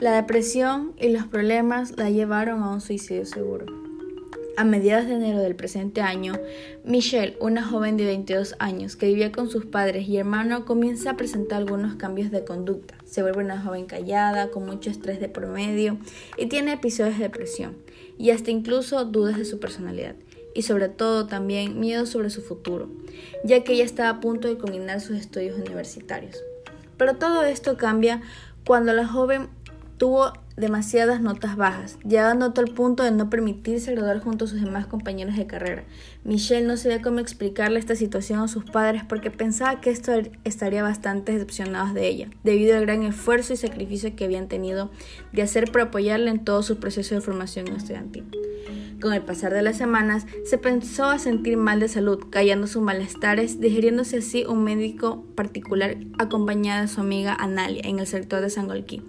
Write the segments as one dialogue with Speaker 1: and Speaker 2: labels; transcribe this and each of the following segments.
Speaker 1: La depresión y los problemas la llevaron a un suicidio seguro. A mediados de enero del presente año, Michelle, una joven de 22 años que vivía con sus padres y hermano, comienza a presentar algunos cambios de conducta. Se vuelve una joven callada, con mucho estrés de promedio y tiene episodios de depresión y hasta incluso dudas de su personalidad y sobre todo también miedo sobre su futuro, ya que ella estaba a punto de culminar sus estudios universitarios. Pero todo esto cambia cuando la joven tuvo demasiadas notas bajas, llegando a tal punto de no permitirse graduar junto a sus demás compañeros de carrera. Michelle no sabía cómo explicarle esta situación a sus padres porque pensaba que esto estaría bastante decepcionados de ella, debido al gran esfuerzo y sacrificio que habían tenido de hacer para apoyarla en todo su proceso de formación estudiantil. Con el pasar de las semanas, se pensó a sentir mal de salud, callando sus malestares, digiriéndose así un médico particular acompañada de su amiga Analia en el sector de Sangolquí.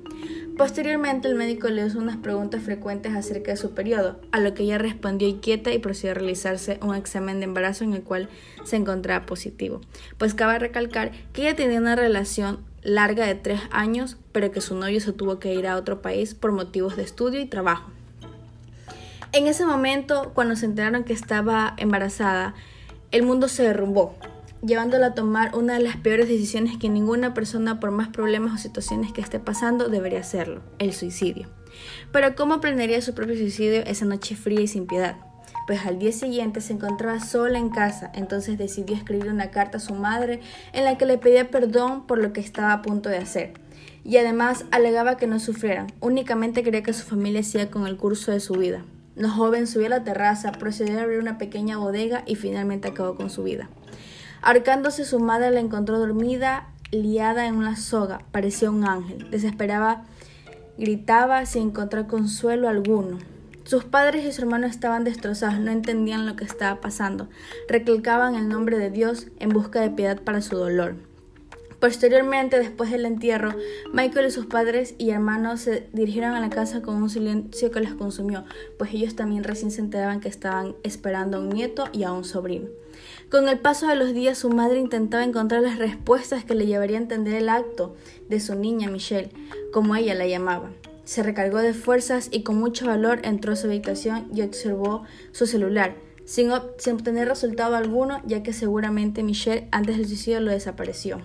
Speaker 1: Posteriormente, el médico le hizo unas preguntas frecuentes acerca de su periodo, a lo que ella respondió inquieta y procedió a realizarse un examen de embarazo en el cual se encontraba positivo. Pues cabe recalcar que ella tenía una relación larga de tres años, pero que su novio se tuvo que ir a otro país por motivos de estudio y trabajo. En ese momento, cuando se enteraron que estaba embarazada, el mundo se derrumbó, llevándola a tomar una de las peores decisiones que ninguna persona, por más problemas o situaciones que esté pasando, debería hacerlo, el suicidio. Pero ¿cómo planearía su propio suicidio esa noche fría y sin piedad? Pues al día siguiente se encontraba sola en casa, entonces decidió escribir una carta a su madre en la que le pedía perdón por lo que estaba a punto de hacer. Y además alegaba que no sufriera, únicamente quería que su familia siga con el curso de su vida. La joven subió a la terraza, procedió a abrir una pequeña bodega y finalmente acabó con su vida. Arcándose su madre la encontró dormida, liada en una soga, parecía un ángel. Desesperaba, gritaba sin encontrar consuelo alguno. Sus padres y su hermano estaban destrozados, no entendían lo que estaba pasando. Recalcaban el nombre de Dios en busca de piedad para su dolor. Posteriormente, después del entierro, Michael y sus padres y hermanos se dirigieron a la casa con un silencio que los consumió, pues ellos también recién se enteraban que estaban esperando a un nieto y a un sobrino. Con el paso de los días, su madre intentaba encontrar las respuestas que le llevarían a entender el acto de su niña Michelle, como ella la llamaba. Se recargó de fuerzas y con mucho valor entró a su habitación y observó su celular, sin obtener resultado alguno, ya que seguramente Michelle antes del suicidio lo desapareció.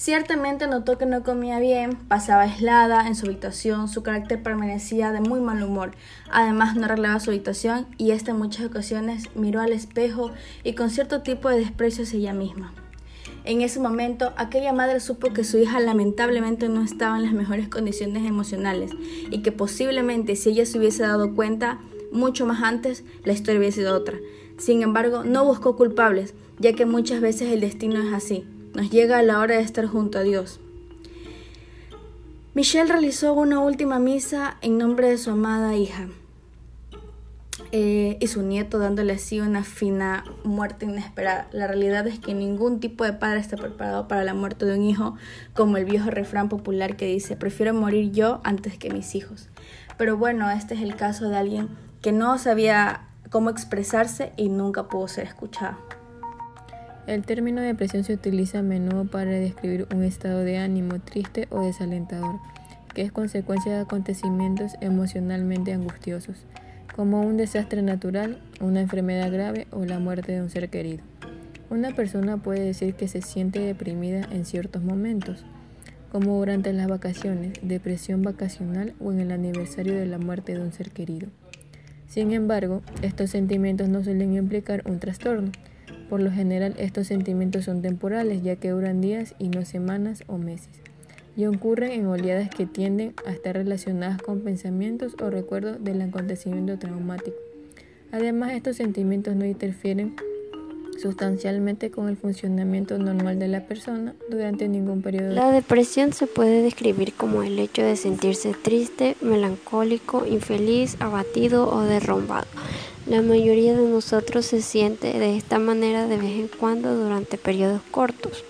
Speaker 1: Ciertamente notó que no comía bien, pasaba aislada en su habitación, su carácter permanecía de muy mal humor. Además no arreglaba su habitación y esta en muchas ocasiones miró al espejo y con cierto tipo de desprecio hacia ella misma. En ese momento, aquella madre supo que su hija lamentablemente no estaba en las mejores condiciones emocionales y que posiblemente si ella se hubiese dado cuenta mucho más antes, la historia hubiese sido otra. Sin embargo, no buscó culpables, ya que muchas veces el destino es así nos llega la hora de estar junto a Dios. Michelle realizó una última misa en nombre de su amada hija eh, y su nieto dándole así una fina muerte inesperada. La realidad es que ningún tipo de padre está preparado para la muerte de un hijo, como el viejo refrán popular que dice, prefiero morir yo antes que mis hijos. Pero bueno, este es el caso de alguien que no sabía cómo expresarse y nunca pudo ser escuchado.
Speaker 2: El término depresión se utiliza a menudo para describir un estado de ánimo triste o desalentador, que es consecuencia de acontecimientos emocionalmente angustiosos, como un desastre natural, una enfermedad grave o la muerte de un ser querido. Una persona puede decir que se siente deprimida en ciertos momentos, como durante las vacaciones, depresión vacacional o en el aniversario de la muerte de un ser querido. Sin embargo, estos sentimientos no suelen implicar un trastorno, por lo general estos sentimientos son temporales ya que duran días y no semanas o meses y ocurren en oleadas que tienden a estar relacionadas con pensamientos o recuerdos del acontecimiento traumático. Además, estos sentimientos no interfieren sustancialmente con el funcionamiento normal de la persona durante ningún periodo.
Speaker 3: La depresión se puede describir como el hecho de sentirse triste, melancólico, infeliz, abatido o derrumbado. La mayoría de nosotros se siente de esta manera de vez en cuando durante periodos cortos.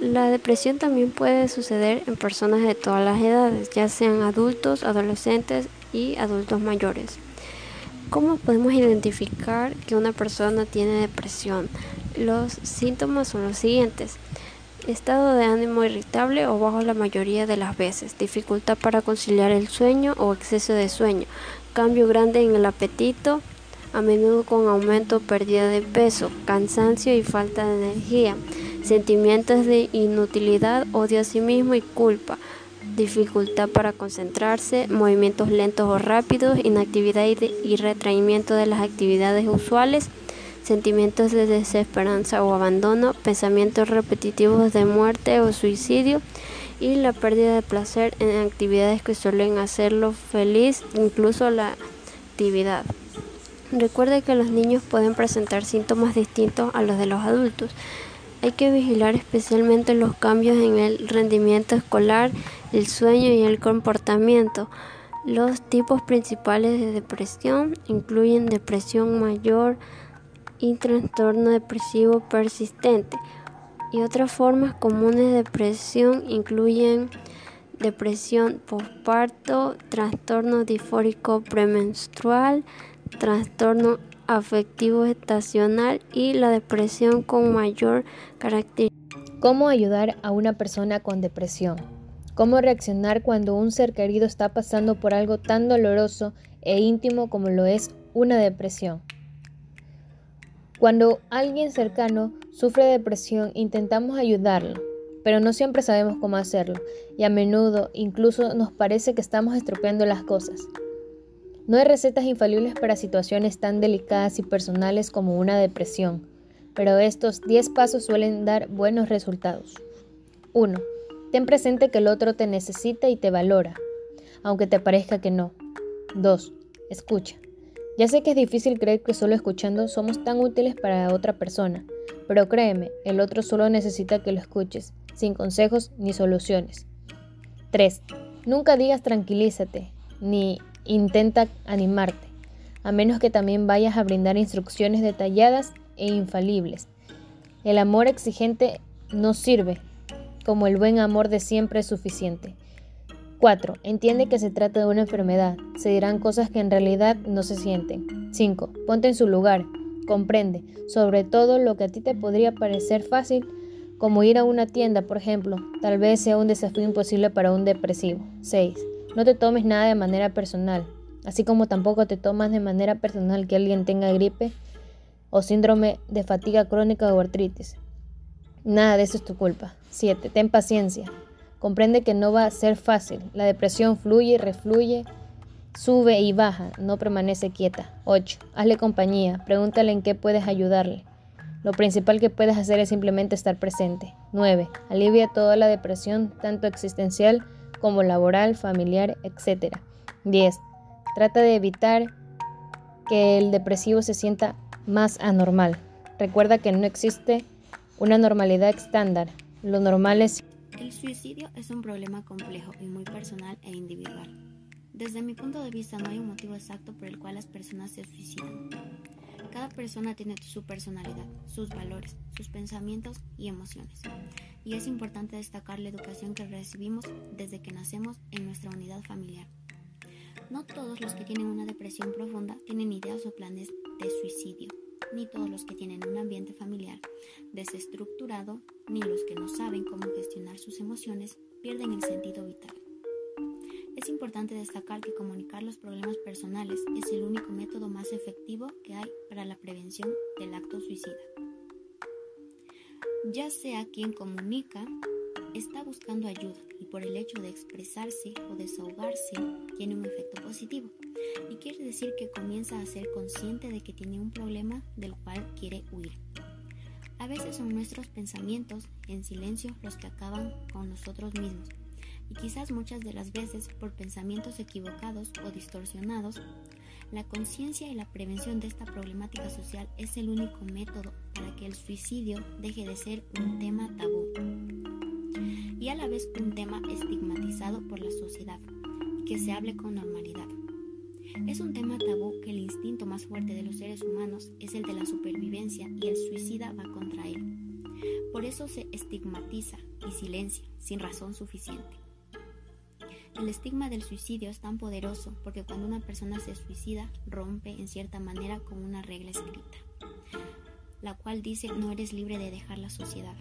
Speaker 3: La depresión también puede suceder en personas de todas las edades, ya sean adultos, adolescentes y adultos mayores. ¿Cómo podemos identificar que una persona tiene depresión? Los síntomas son los siguientes. Estado de ánimo irritable o bajo la mayoría de las veces. Dificultad para conciliar el sueño o exceso de sueño. Cambio grande en el apetito, a menudo con aumento o pérdida de peso, cansancio y falta de energía. Sentimientos de inutilidad, odio a sí mismo y culpa. Dificultad para concentrarse, movimientos lentos o rápidos, inactividad y retraimiento de las actividades usuales sentimientos de desesperanza o abandono, pensamientos repetitivos de muerte o suicidio y la pérdida de placer en actividades que suelen hacerlo feliz, incluso la actividad. Recuerde que los niños pueden presentar síntomas distintos a los de los adultos. Hay que vigilar especialmente los cambios en el rendimiento escolar, el sueño y el comportamiento. Los tipos principales de depresión incluyen depresión mayor, y trastorno depresivo persistente. Y otras formas comunes de depresión incluyen depresión postparto, trastorno disfórico premenstrual, trastorno afectivo estacional y la depresión con mayor característica.
Speaker 2: ¿Cómo ayudar a una persona con depresión? ¿Cómo reaccionar cuando un ser querido está pasando por algo tan doloroso e íntimo como lo es una depresión? Cuando alguien cercano sufre depresión intentamos ayudarlo, pero no siempre sabemos cómo hacerlo y a menudo incluso nos parece que estamos estropeando las cosas. No hay recetas infalibles para situaciones tan delicadas y personales como una depresión, pero estos 10 pasos suelen dar buenos resultados. 1. Ten presente que el otro te necesita y te valora, aunque te parezca que no. 2. Escucha. Ya sé que es difícil creer que solo escuchando somos tan útiles para otra persona, pero créeme, el otro solo necesita que lo escuches, sin consejos ni soluciones. 3. Nunca digas tranquilízate, ni intenta animarte, a menos que también vayas a brindar instrucciones detalladas e infalibles. El amor exigente no sirve, como el buen amor de siempre es suficiente. 4. Entiende que se trata de una enfermedad. Se dirán cosas que en realidad no se sienten. 5. Ponte en su lugar. Comprende, sobre todo lo que a ti te podría parecer fácil, como ir a una tienda, por ejemplo. Tal vez sea un desafío imposible para un depresivo. 6. No te tomes nada de manera personal, así como tampoco te tomas de manera personal que alguien tenga gripe o síndrome de fatiga crónica o artritis. Nada de eso es tu culpa. 7. Ten paciencia. Comprende que no va a ser fácil. La depresión fluye y refluye, sube y baja, no permanece quieta. 8. Hazle compañía, pregúntale en qué puedes ayudarle. Lo principal que puedes hacer es simplemente estar presente. 9. Alivia toda la depresión, tanto existencial como laboral, familiar, etc. 10. Trata de evitar que el depresivo se sienta más anormal. Recuerda que no existe una normalidad estándar. Lo normal es
Speaker 4: el suicidio es un problema complejo y muy personal e individual. Desde mi punto de vista no hay un motivo exacto por el cual las personas se suicidan. Cada persona tiene su personalidad, sus valores, sus pensamientos y emociones. Y es importante destacar la educación que recibimos desde que nacemos en nuestra unidad familiar. No todos los que tienen una depresión profunda tienen ideas o planes de suicidio ni todos los que tienen un ambiente familiar desestructurado, ni los que no saben cómo gestionar sus emociones pierden el sentido vital. Es importante destacar que comunicar los problemas personales es el único método más efectivo que hay para la prevención del acto suicida. Ya sea quien comunica, está buscando ayuda y por el hecho de expresarse o desahogarse tiene un efecto positivo. Y quiere decir que comienza a ser consciente de que tiene un problema del cual quiere huir. A veces son nuestros pensamientos en silencio los que acaban con nosotros mismos. Y quizás muchas de las veces por pensamientos equivocados o distorsionados, la conciencia y la prevención de esta problemática social es el único método para que el suicidio deje de ser un tema tabú y a la vez un tema estigmatizado por la sociedad que se hable con normalidad. Es un tema tabú que el instinto más fuerte de los seres humanos es el de la supervivencia y el suicida va contra él. Por eso se estigmatiza y silencia sin razón suficiente. El estigma del suicidio es tan poderoso porque cuando una persona se suicida rompe en cierta manera con una regla escrita, la cual dice no eres libre de dejar la sociedad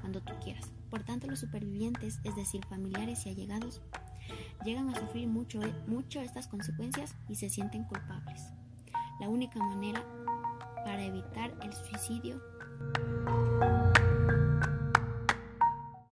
Speaker 4: cuando tú quieras. Por tanto, los supervivientes, es decir, familiares y allegados, llegan a sufrir mucho, eh, mucho estas consecuencias y se sienten culpables. La única manera para evitar el suicidio